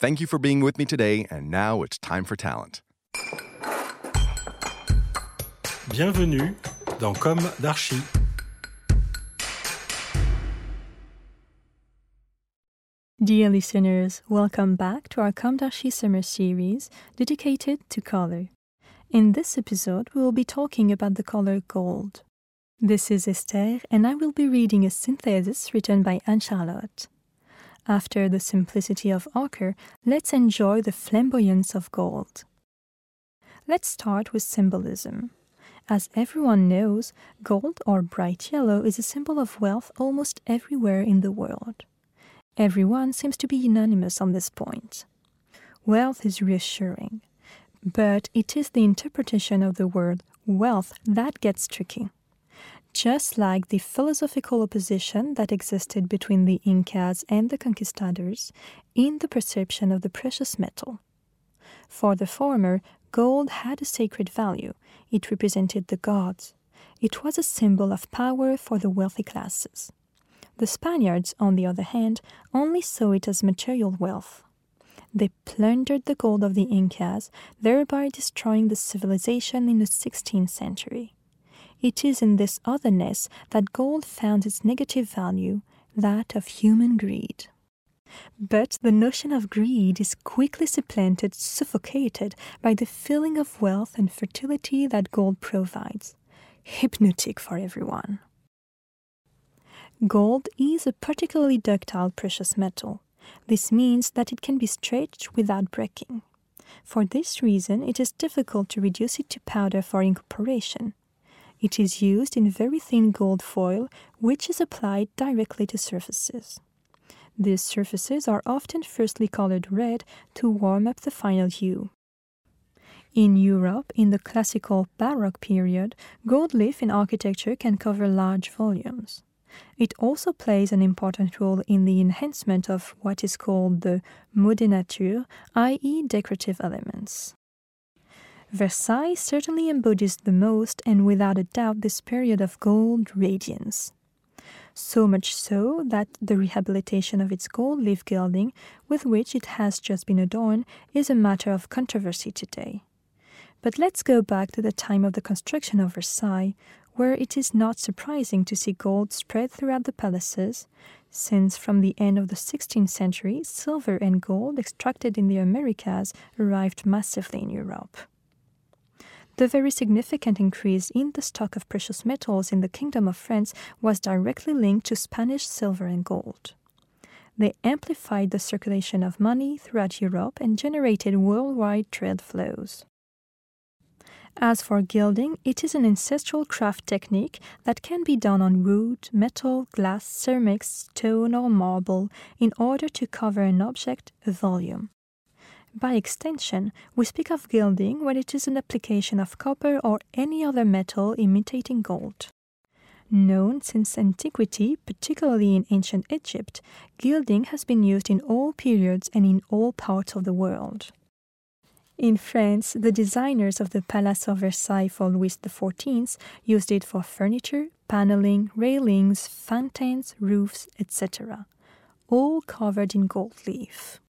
Thank you for being with me today, and now it's time for talent. Bienvenue dans Comme d'Archi. Dear listeners, welcome back to our Comme d'Archi summer series dedicated to color. In this episode, we will be talking about the color gold. This is Esther, and I will be reading a synthesis written by Anne Charlotte. After the simplicity of ochre, let's enjoy the flamboyance of gold. Let's start with symbolism. As everyone knows, gold or bright yellow is a symbol of wealth almost everywhere in the world. Everyone seems to be unanimous on this point. Wealth is reassuring, but it is the interpretation of the word wealth that gets tricky. Just like the philosophical opposition that existed between the Incas and the conquistadors in the perception of the precious metal. For the former, gold had a sacred value, it represented the gods. It was a symbol of power for the wealthy classes. The Spaniards, on the other hand, only saw it as material wealth. They plundered the gold of the Incas, thereby destroying the civilization in the 16th century. It is in this otherness that gold found its negative value, that of human greed. But the notion of greed is quickly supplanted, suffocated by the feeling of wealth and fertility that gold provides, hypnotic for everyone. Gold is a particularly ductile precious metal. This means that it can be stretched without breaking. For this reason, it is difficult to reduce it to powder for incorporation. It is used in very thin gold foil, which is applied directly to surfaces. These surfaces are often firstly colored red to warm up the final hue. In Europe, in the classical Baroque period, gold leaf in architecture can cover large volumes. It also plays an important role in the enhancement of what is called the mot i.e., decorative elements. Versailles certainly embodies the most and without a doubt this period of gold radiance. So much so that the rehabilitation of its gold leaf gilding, with which it has just been adorned, is a matter of controversy today. But let's go back to the time of the construction of Versailles, where it is not surprising to see gold spread throughout the palaces, since from the end of the 16th century, silver and gold extracted in the Americas arrived massively in Europe. The very significant increase in the stock of precious metals in the Kingdom of France was directly linked to Spanish silver and gold. They amplified the circulation of money throughout Europe and generated worldwide trade flows. As for gilding, it is an ancestral craft technique that can be done on wood, metal, glass, ceramics, stone, or marble in order to cover an object, a volume. By extension, we speak of gilding when it is an application of copper or any other metal imitating gold. Known since antiquity, particularly in ancient Egypt, gilding has been used in all periods and in all parts of the world. In France, the designers of the Palace of Versailles for Louis XIV used it for furniture, paneling, railings, fountains, roofs, etc., all covered in gold leaf.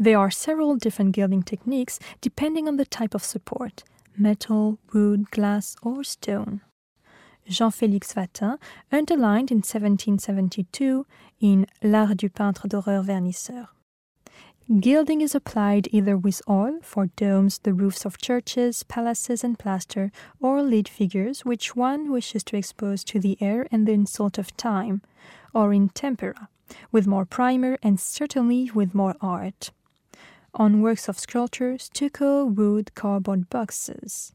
There are several different gilding techniques depending on the type of support metal, wood, glass, or stone. Jean-Félix Watin underlined in 1772 in L'art du peintre doreur vernisseur. Gilding is applied either with oil for domes, the roofs of churches, palaces, and plaster, or lead figures which one wishes to expose to the air and the insult of time, or in tempera, with more primer and certainly with more art. On works of sculpture, stucco, wood, cardboard boxes.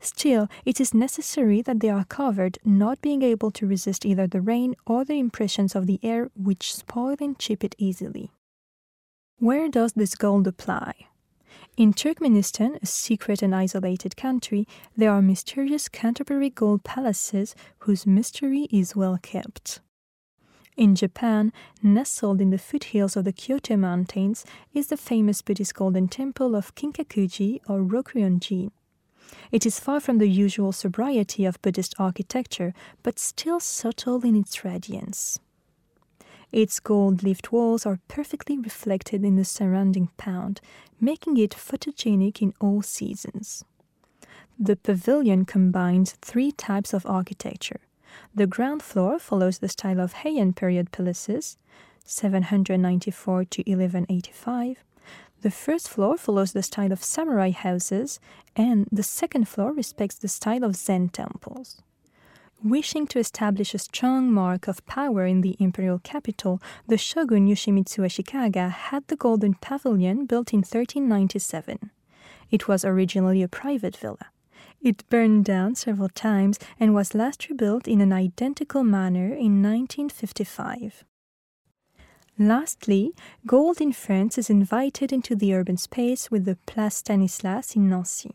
Still, it is necessary that they are covered, not being able to resist either the rain or the impressions of the air, which spoil and chip it easily. Where does this gold apply? In Turkmenistan, a secret and isolated country, there are mysterious Canterbury gold palaces whose mystery is well kept. In Japan, nestled in the foothills of the Kyoto Mountains, is the famous Buddhist golden temple of Kinkakuji or Rokuonji. It is far from the usual sobriety of Buddhist architecture, but still subtle in its radiance. Its gold leafed walls are perfectly reflected in the surrounding pound, making it photogenic in all seasons. The pavilion combines three types of architecture. The ground floor follows the style of Heian period palaces, 794 to 1185. The first floor follows the style of samurai houses, and the second floor respects the style of Zen temples. Wishing to establish a strong mark of power in the imperial capital, the shogun Yoshimitsu Ashikaga had the Golden Pavilion built in 1397. It was originally a private villa. It burned down several times and was last rebuilt in an identical manner in 1955. Lastly, gold in France is invited into the urban space with the Place Stanislas in Nancy.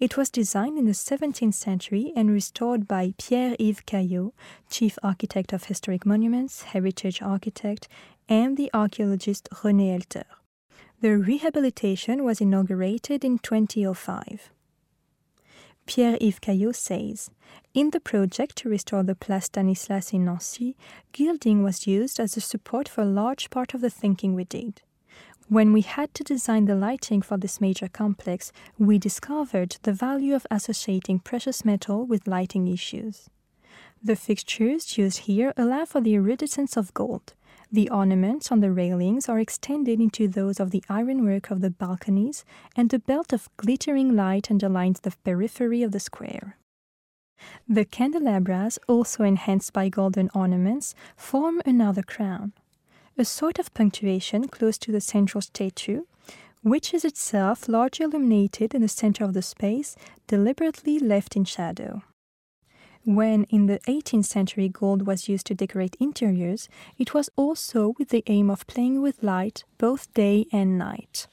It was designed in the 17th century and restored by Pierre-Yves Caillot, chief architect of historic monuments, heritage architect, and the archaeologist René Elter. The rehabilitation was inaugurated in 2005. Pierre-Yves Caillot says, In the project to restore the Place Stanislas in Nancy, gilding was used as a support for a large part of the thinking we did. When we had to design the lighting for this major complex, we discovered the value of associating precious metal with lighting issues. The fixtures used here allow for the iridescence of gold. The ornaments on the railings are extended into those of the ironwork of the balconies, and a belt of glittering light underlines the periphery of the square. The candelabras, also enhanced by golden ornaments, form another crown a sort of punctuation close to the central statue, which is itself largely illuminated in the center of the space, deliberately left in shadow. When in the 18th century gold was used to decorate interiors, it was also with the aim of playing with light both day and night.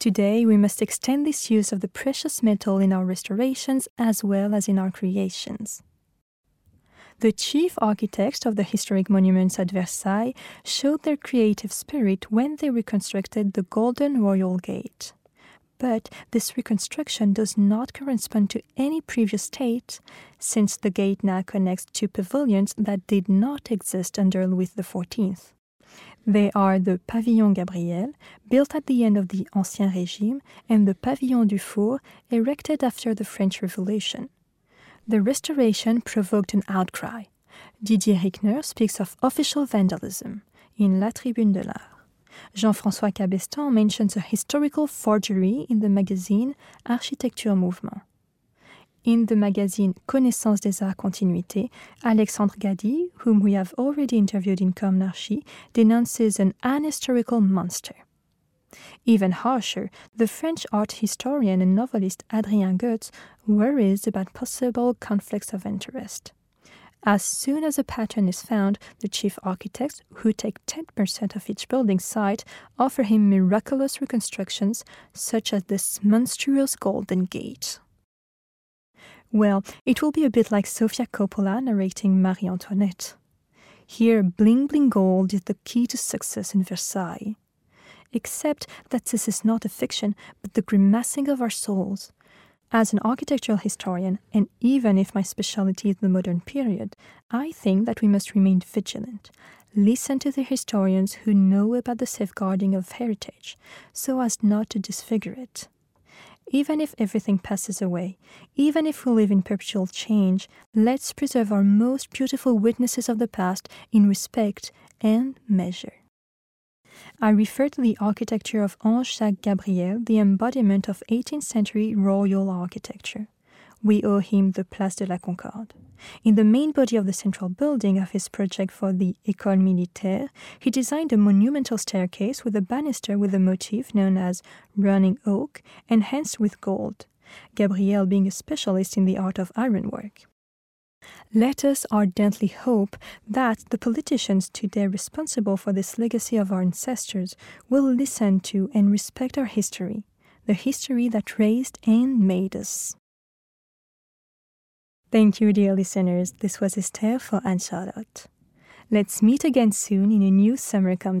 Today, we must extend this use of the precious metal in our restorations as well as in our creations. The chief architects of the historic monuments at Versailles showed their creative spirit when they reconstructed the Golden Royal Gate. But this reconstruction does not correspond to any previous state, since the gate now connects two pavilions that did not exist under Louis XIV. They are the Pavillon Gabriel, built at the end of the Ancien Régime, and the Pavillon Dufour, erected after the French Revolution. The restoration provoked an outcry. Didier Rykner speaks of official vandalism in La Tribune de l'Art. Jean-François Cabestan mentions a historical forgery in the magazine Architecture Mouvement. In the magazine Connaissance des Arts Continuité, Alexandre Gady, whom we have already interviewed in Comme d'Archi, denounces an unhistorical monster. Even harsher, the French art historian and novelist Adrien Goetz worries about possible conflicts of interest. As soon as a pattern is found, the chief architects, who take 10% of each building site, offer him miraculous reconstructions, such as this monstrous Golden Gate. Well, it will be a bit like Sofia Coppola narrating Marie Antoinette. Here, bling bling gold is the key to success in Versailles except that this is not a fiction, but the grimacing of our souls. As an architectural historian, and even if my specialty is the modern period, I think that we must remain vigilant. Listen to the historians who know about the safeguarding of heritage, so as not to disfigure it. Even if everything passes away, even if we live in perpetual change, let's preserve our most beautiful witnesses of the past in respect and measure. I refer to the architecture of Ange Jacques Gabriel, the embodiment of 18th century royal architecture. We owe him the Place de la Concorde. In the main body of the central building of his project for the École Militaire, he designed a monumental staircase with a banister with a motif known as running oak, enhanced with gold, Gabriel being a specialist in the art of ironwork. Let us ardently hope that the politicians today responsible for this legacy of our ancestors will listen to and respect our history, the history that raised and made us. Thank you, dear listeners. This was Esther for Anne Charlotte. Let's meet again soon in a new Summer Comme